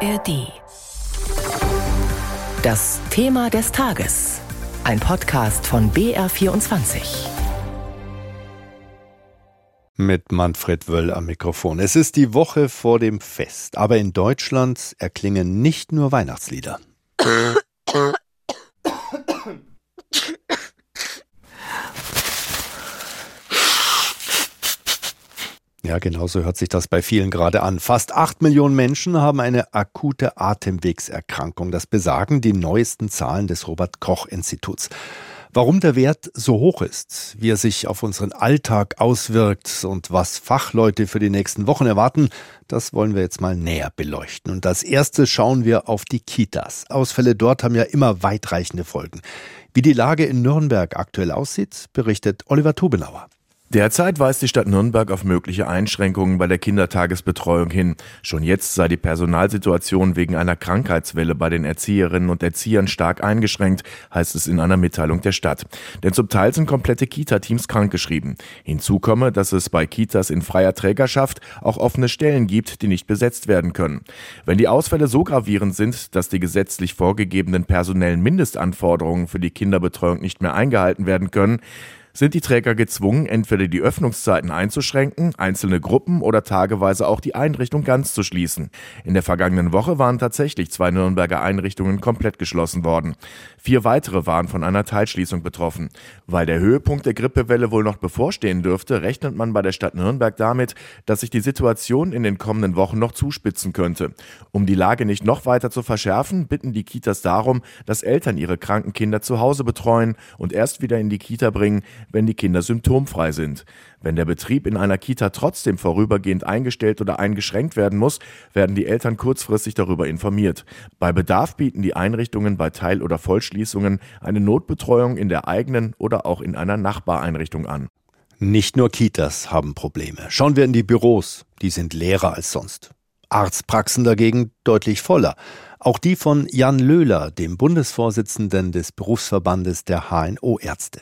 ARD. Das Thema des Tages. Ein Podcast von BR24. Mit Manfred Wöll am Mikrofon. Es ist die Woche vor dem Fest, aber in Deutschland erklingen nicht nur Weihnachtslieder. Ja, genau so hört sich das bei vielen gerade an. Fast acht Millionen Menschen haben eine akute Atemwegserkrankung. Das besagen die neuesten Zahlen des Robert Koch Instituts. Warum der Wert so hoch ist, wie er sich auf unseren Alltag auswirkt und was Fachleute für die nächsten Wochen erwarten, das wollen wir jetzt mal näher beleuchten. Und als erstes schauen wir auf die Kitas. Ausfälle dort haben ja immer weitreichende Folgen. Wie die Lage in Nürnberg aktuell aussieht, berichtet Oliver Tubenauer. Derzeit weist die Stadt Nürnberg auf mögliche Einschränkungen bei der Kindertagesbetreuung hin. Schon jetzt sei die Personalsituation wegen einer Krankheitswelle bei den Erzieherinnen und Erziehern stark eingeschränkt, heißt es in einer Mitteilung der Stadt. Denn zum Teil sind komplette Kita-Teams krankgeschrieben. Hinzu komme, dass es bei Kitas in freier Trägerschaft auch offene Stellen gibt, die nicht besetzt werden können. Wenn die Ausfälle so gravierend sind, dass die gesetzlich vorgegebenen personellen Mindestanforderungen für die Kinderbetreuung nicht mehr eingehalten werden können, sind die Träger gezwungen, entweder die Öffnungszeiten einzuschränken, einzelne Gruppen oder tageweise auch die Einrichtung ganz zu schließen. In der vergangenen Woche waren tatsächlich zwei Nürnberger Einrichtungen komplett geschlossen worden. Vier weitere waren von einer Teilschließung betroffen. Weil der Höhepunkt der Grippewelle wohl noch bevorstehen dürfte, rechnet man bei der Stadt Nürnberg damit, dass sich die Situation in den kommenden Wochen noch zuspitzen könnte. Um die Lage nicht noch weiter zu verschärfen, bitten die Kitas darum, dass Eltern ihre kranken Kinder zu Hause betreuen und erst wieder in die Kita bringen, wenn die Kinder symptomfrei sind. Wenn der Betrieb in einer Kita trotzdem vorübergehend eingestellt oder eingeschränkt werden muss, werden die Eltern kurzfristig darüber informiert. Bei Bedarf bieten die Einrichtungen bei Teil- oder Vollschließungen eine Notbetreuung in der eigenen oder auch in einer Nachbareinrichtung an. Nicht nur Kitas haben Probleme. Schauen wir in die Büros. Die sind leerer als sonst. Arztpraxen dagegen deutlich voller. Auch die von Jan Löhler, dem Bundesvorsitzenden des Berufsverbandes der HNO-Ärzte.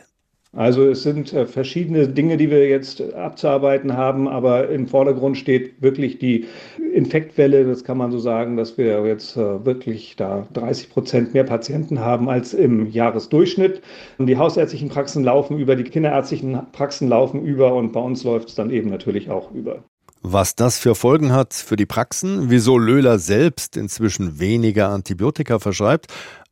Also es sind äh, verschiedene Dinge, die wir jetzt abzuarbeiten haben, aber im Vordergrund steht wirklich die Infektwelle. Das kann man so sagen, dass wir jetzt äh, wirklich da 30 Prozent mehr Patienten haben als im Jahresdurchschnitt. Und die hausärztlichen Praxen laufen über, die kinderärztlichen Praxen laufen über und bei uns läuft es dann eben natürlich auch über. Was das für Folgen hat für die Praxen, wieso Löhler selbst inzwischen weniger Antibiotika verschreibt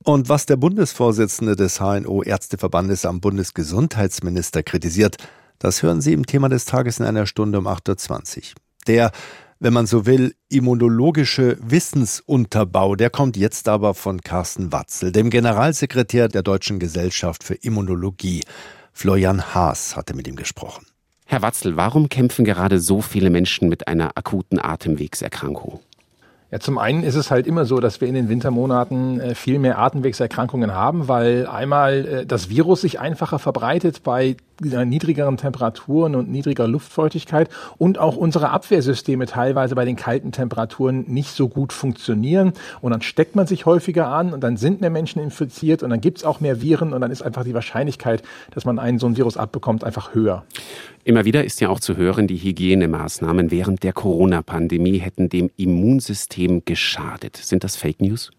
und was der Bundesvorsitzende des HNO-Ärzteverbandes am Bundesgesundheitsminister kritisiert, das hören Sie im Thema des Tages in einer Stunde um 8.20 Uhr. Der, wenn man so will, immunologische Wissensunterbau, der kommt jetzt aber von Carsten Watzel, dem Generalsekretär der Deutschen Gesellschaft für Immunologie. Florian Haas hatte mit ihm gesprochen. Herr Watzel, warum kämpfen gerade so viele Menschen mit einer akuten Atemwegserkrankung? Ja, zum einen ist es halt immer so, dass wir in den Wintermonaten äh, viel mehr Atemwegserkrankungen haben, weil einmal äh, das Virus sich einfacher verbreitet bei niedrigeren Temperaturen und niedriger Luftfeuchtigkeit und auch unsere Abwehrsysteme teilweise bei den kalten Temperaturen nicht so gut funktionieren. Und dann steckt man sich häufiger an und dann sind mehr Menschen infiziert und dann gibt's auch mehr Viren und dann ist einfach die Wahrscheinlichkeit, dass man einen so ein Virus abbekommt, einfach höher. Immer wieder ist ja auch zu hören, die Hygienemaßnahmen während der Corona-Pandemie hätten dem Immunsystem geschadet. Sind das Fake News?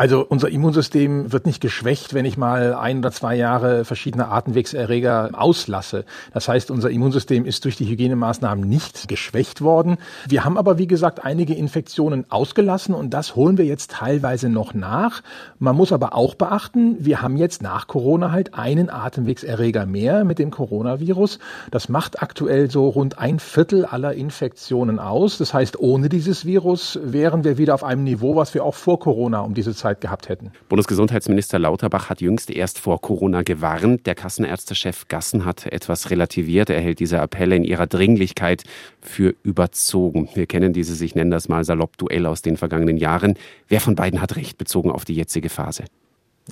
Also unser Immunsystem wird nicht geschwächt, wenn ich mal ein oder zwei Jahre verschiedene Atemwegserreger auslasse. Das heißt, unser Immunsystem ist durch die Hygienemaßnahmen nicht geschwächt worden. Wir haben aber, wie gesagt, einige Infektionen ausgelassen und das holen wir jetzt teilweise noch nach. Man muss aber auch beachten, wir haben jetzt nach Corona halt einen Atemwegserreger mehr mit dem Coronavirus. Das macht aktuell so rund ein Viertel aller Infektionen aus. Das heißt, ohne dieses Virus wären wir wieder auf einem Niveau, was wir auch vor Corona um diese Zeit Zeit gehabt hätten. Bundesgesundheitsminister Lauterbach hat jüngst erst vor Corona gewarnt. Der Kassenärztechef Gassen hat etwas relativiert. Er hält diese Appelle in ihrer Dringlichkeit für überzogen. Wir kennen dieses, ich nenne das mal salopp, Duell aus den vergangenen Jahren. Wer von beiden hat recht bezogen auf die jetzige Phase?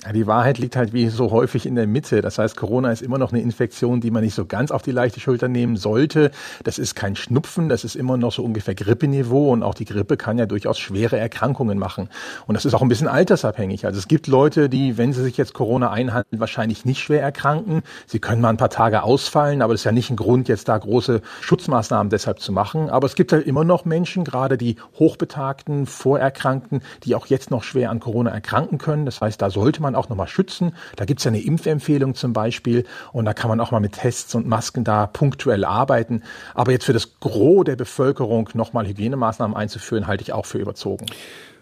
Ja, die Wahrheit liegt halt wie so häufig in der Mitte. Das heißt, Corona ist immer noch eine Infektion, die man nicht so ganz auf die leichte Schulter nehmen sollte. Das ist kein Schnupfen, das ist immer noch so ungefähr Grippeniveau und auch die Grippe kann ja durchaus schwere Erkrankungen machen. Und das ist auch ein bisschen altersabhängig. Also es gibt Leute, die, wenn sie sich jetzt Corona einhandeln, wahrscheinlich nicht schwer erkranken. Sie können mal ein paar Tage ausfallen, aber das ist ja nicht ein Grund, jetzt da große Schutzmaßnahmen deshalb zu machen. Aber es gibt halt immer noch Menschen, gerade die Hochbetagten, Vorerkrankten, die auch jetzt noch schwer an Corona erkranken können. Das heißt, da sollte man man auch nochmal schützen. Da gibt es ja eine Impfempfehlung zum Beispiel und da kann man auch mal mit Tests und Masken da punktuell arbeiten. Aber jetzt für das Gros der Bevölkerung nochmal Hygienemaßnahmen einzuführen, halte ich auch für überzogen.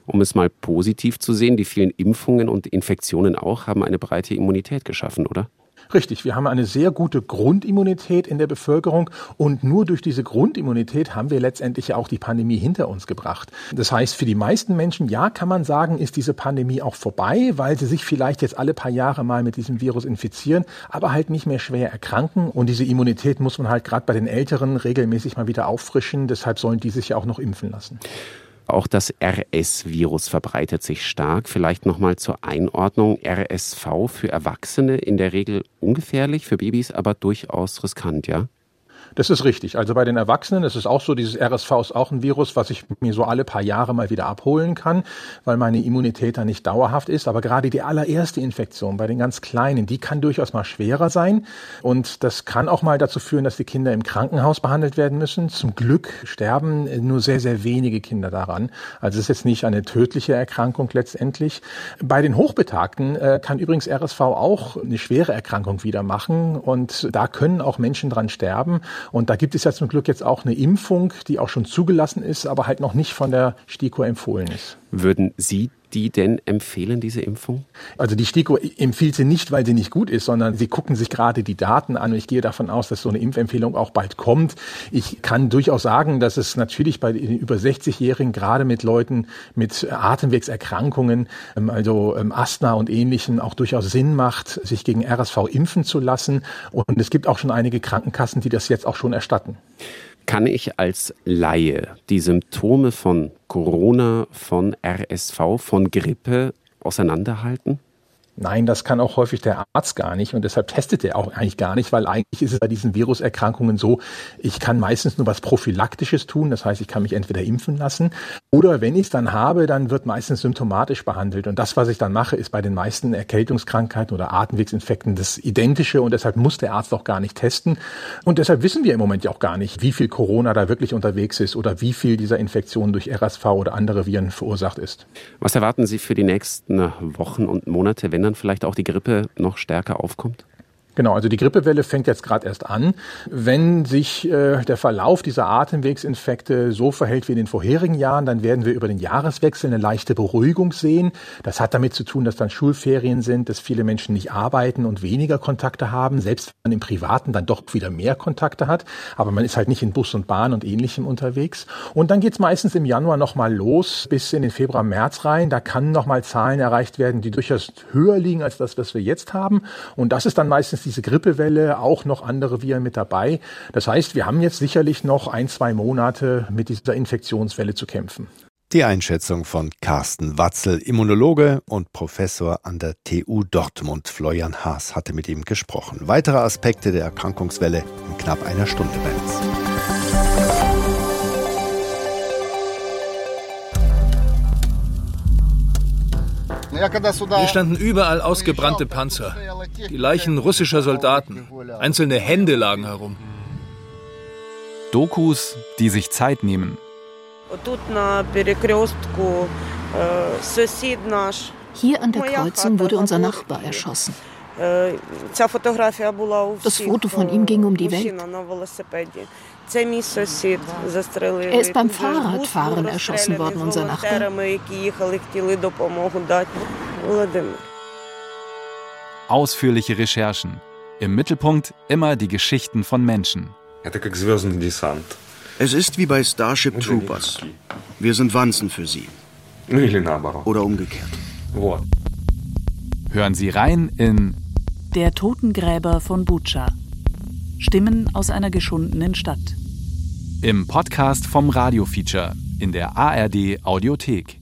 Um es mal positiv zu sehen, die vielen Impfungen und Infektionen auch haben eine breite Immunität geschaffen, oder? Richtig, wir haben eine sehr gute Grundimmunität in der Bevölkerung und nur durch diese Grundimmunität haben wir letztendlich ja auch die Pandemie hinter uns gebracht. Das heißt, für die meisten Menschen, ja, kann man sagen, ist diese Pandemie auch vorbei, weil sie sich vielleicht jetzt alle paar Jahre mal mit diesem Virus infizieren, aber halt nicht mehr schwer erkranken. Und diese Immunität muss man halt gerade bei den Älteren regelmäßig mal wieder auffrischen. Deshalb sollen die sich ja auch noch impfen lassen. Auch das RS-Virus verbreitet sich stark. Vielleicht nochmal zur Einordnung. RSV für Erwachsene in der Regel ungefährlich, für Babys aber durchaus riskant, ja? Das ist richtig. Also bei den Erwachsenen ist es auch so, dieses RSV ist auch ein Virus, was ich mir so alle paar Jahre mal wieder abholen kann, weil meine Immunität da nicht dauerhaft ist. Aber gerade die allererste Infektion bei den ganz Kleinen, die kann durchaus mal schwerer sein. Und das kann auch mal dazu führen, dass die Kinder im Krankenhaus behandelt werden müssen. Zum Glück sterben nur sehr, sehr wenige Kinder daran. Also es ist jetzt nicht eine tödliche Erkrankung letztendlich. Bei den Hochbetagten äh, kann übrigens RSV auch eine schwere Erkrankung wieder machen. Und da können auch Menschen dran sterben. Und da gibt es ja zum Glück jetzt auch eine Impfung, die auch schon zugelassen ist, aber halt noch nicht von der STIKO empfohlen ist. Würden Sie die denn empfehlen, diese Impfung? Also die STIKO empfiehlt sie nicht, weil sie nicht gut ist, sondern sie gucken sich gerade die Daten an. Und ich gehe davon aus, dass so eine Impfempfehlung auch bald kommt. Ich kann durchaus sagen, dass es natürlich bei den über 60-Jährigen, gerade mit Leuten mit Atemwegserkrankungen, ähm, also ähm, Asthma und Ähnlichem, auch durchaus Sinn macht, sich gegen RSV impfen zu lassen. Und es gibt auch schon einige Krankenkassen, die das jetzt auch schon erstatten. Kann ich als Laie die Symptome von Corona, von RSV, von Grippe auseinanderhalten? Nein, das kann auch häufig der Arzt gar nicht und deshalb testet er auch eigentlich gar nicht, weil eigentlich ist es bei diesen Viruserkrankungen so, ich kann meistens nur was Prophylaktisches tun, das heißt, ich kann mich entweder impfen lassen oder wenn ich es dann habe, dann wird meistens symptomatisch behandelt und das, was ich dann mache, ist bei den meisten Erkältungskrankheiten oder Atemwegsinfekten das Identische und deshalb muss der Arzt auch gar nicht testen und deshalb wissen wir im Moment ja auch gar nicht, wie viel Corona da wirklich unterwegs ist oder wie viel dieser Infektion durch RSV oder andere Viren verursacht ist. Was erwarten Sie für die nächsten Wochen und Monate, wenn dann vielleicht auch die Grippe noch stärker aufkommt? Genau, also die Grippewelle fängt jetzt gerade erst an. Wenn sich äh, der Verlauf dieser Atemwegsinfekte so verhält wie in den vorherigen Jahren, dann werden wir über den Jahreswechsel eine leichte Beruhigung sehen. Das hat damit zu tun, dass dann Schulferien sind, dass viele Menschen nicht arbeiten und weniger Kontakte haben, selbst wenn man im Privaten dann doch wieder mehr Kontakte hat. Aber man ist halt nicht in Bus und Bahn und ähnlichem unterwegs. Und dann geht's meistens im Januar nochmal los bis in den Februar, März rein. Da kann nochmal Zahlen erreicht werden, die durchaus höher liegen als das, was wir jetzt haben. Und das ist dann meistens diese Grippewelle, auch noch andere Viren mit dabei. Das heißt, wir haben jetzt sicherlich noch ein, zwei Monate mit dieser Infektionswelle zu kämpfen. Die Einschätzung von Carsten Watzel, Immunologe und Professor an der TU Dortmund. Florian Haas hatte mit ihm gesprochen. Weitere Aspekte der Erkrankungswelle in knapp einer Stunde bei uns. Hier standen überall ausgebrannte Panzer, die Leichen russischer Soldaten. Einzelne Hände lagen herum. Dokus, die sich Zeit nehmen. Hier an der Kreuzung wurde unser Nachbar erschossen. Das Foto von ihm ging um die Welt. Er ist beim Fahrradfahren erschossen worden, unser Nachbar. Ausführliche Recherchen. Im Mittelpunkt immer die Geschichten von Menschen. Es ist wie bei Starship Troopers. Wir sind Wanzen für sie. Oder umgekehrt. Hören Sie rein in Der Totengräber von Butscha. Stimmen aus einer geschundenen Stadt. Im Podcast vom Radio Feature in der ARD Audiothek.